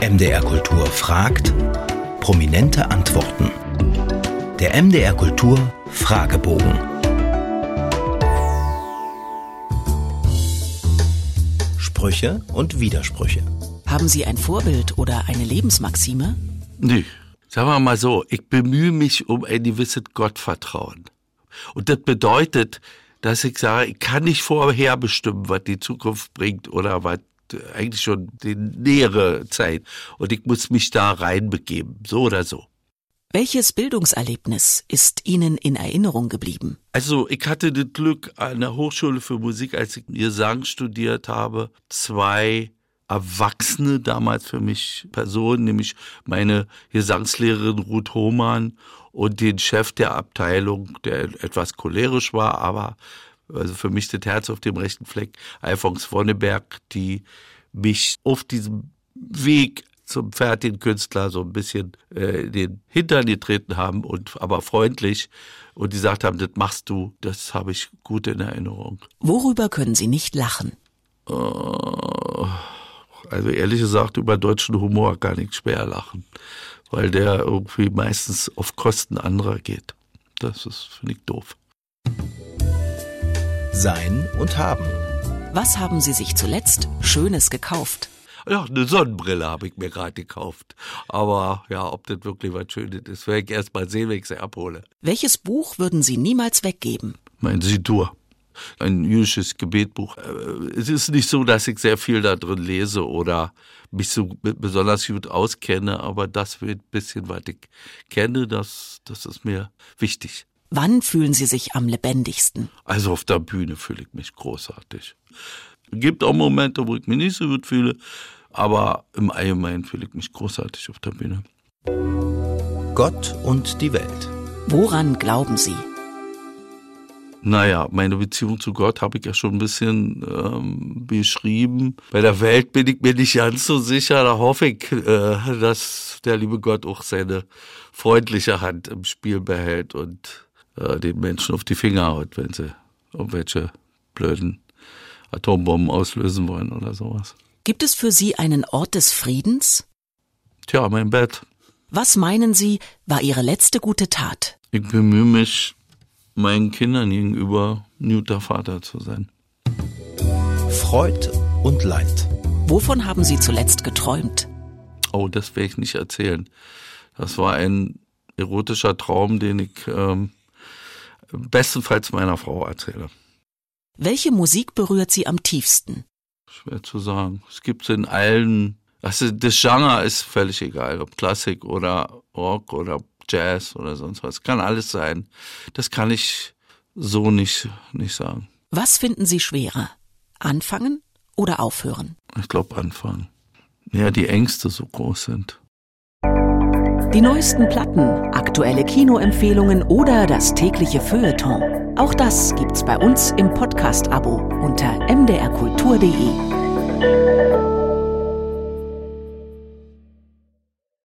MDR Kultur fragt, prominente Antworten. Der MDR Kultur Fragebogen. Sprüche und Widersprüche. Haben Sie ein Vorbild oder eine Lebensmaxime? Nee, sagen wir mal so, ich bemühe mich um ein gewisses Gottvertrauen. Und das bedeutet, dass ich sage, ich kann nicht vorher bestimmen, was die Zukunft bringt oder was eigentlich schon die nähere Zeit. Und ich muss mich da reinbegeben, so oder so. Welches Bildungserlebnis ist Ihnen in Erinnerung geblieben? Also ich hatte das Glück, an der Hochschule für Musik, als ich Gesang studiert habe, zwei Erwachsene damals für mich Personen, nämlich meine Gesangslehrerin Ruth Hohmann und den Chef der Abteilung, der etwas cholerisch war, aber also für mich das Herz auf dem rechten Fleck, Alfons Wonneberg, die mich auf diesem Weg zum fertigen Künstler so ein bisschen äh, den Hintern getreten haben und aber freundlich und die gesagt haben, das machst du, das habe ich gut in Erinnerung. Worüber können Sie nicht lachen? Uh, also ehrlich gesagt, über deutschen Humor kann ich schwer lachen, weil der irgendwie meistens auf Kosten anderer geht. Das ist, finde ich, doof. Sein und haben. Was haben Sie sich zuletzt Schönes gekauft? Ja, eine Sonnenbrille habe ich mir gerade gekauft. Aber ja, ob das wirklich was Schönes ist, werde ich erst mal sehen, wenn ich sie abhole. Welches Buch würden Sie niemals weggeben? Mein Sidur. Ein jüdisches Gebetbuch. Äh, es ist nicht so, dass ich sehr viel da drin lese oder mich so besonders gut auskenne, aber das wird ein bisschen, was ich kenne, das, das ist mir wichtig. Wann fühlen Sie sich am lebendigsten? Also auf der Bühne fühle ich mich großartig. Es gibt auch Momente, wo ich mich nicht so gut fühle, aber im Allgemeinen fühle ich mich großartig auf der Bühne. Gott und die Welt. Woran glauben Sie? Naja, meine Beziehung zu Gott habe ich ja schon ein bisschen ähm, beschrieben. Bei der Welt bin ich mir nicht ganz so sicher. Da hoffe ich, äh, dass der liebe Gott auch seine freundliche Hand im Spiel behält und äh, den Menschen auf die Finger haut, wenn sie irgendwelche blöden Atombomben auslösen wollen oder sowas. Gibt es für Sie einen Ort des Friedens? Tja, mein Bett. Was meinen Sie, war Ihre letzte gute Tat? Ich bemühe mich, meinen Kindern gegenüber ein guter Vater zu sein. Freud und Leid. Wovon haben Sie zuletzt geträumt? Oh, das werde ich nicht erzählen. Das war ein erotischer Traum, den ich ähm, bestenfalls meiner Frau erzähle. Welche Musik berührt Sie am tiefsten? Schwer zu sagen. Es gibt in allen, also das Genre ist völlig egal, ob Klassik oder Rock oder Jazz oder sonst was. Kann alles sein. Das kann ich so nicht, nicht sagen. Was finden Sie schwerer? Anfangen oder aufhören? Ich glaube anfangen. Ja, die Ängste so groß sind. Die neuesten Platten, aktuelle Kinoempfehlungen oder das tägliche Feuilleton. Auch das gibt's bei uns im Podcast-Abo unter mdrkultur.de.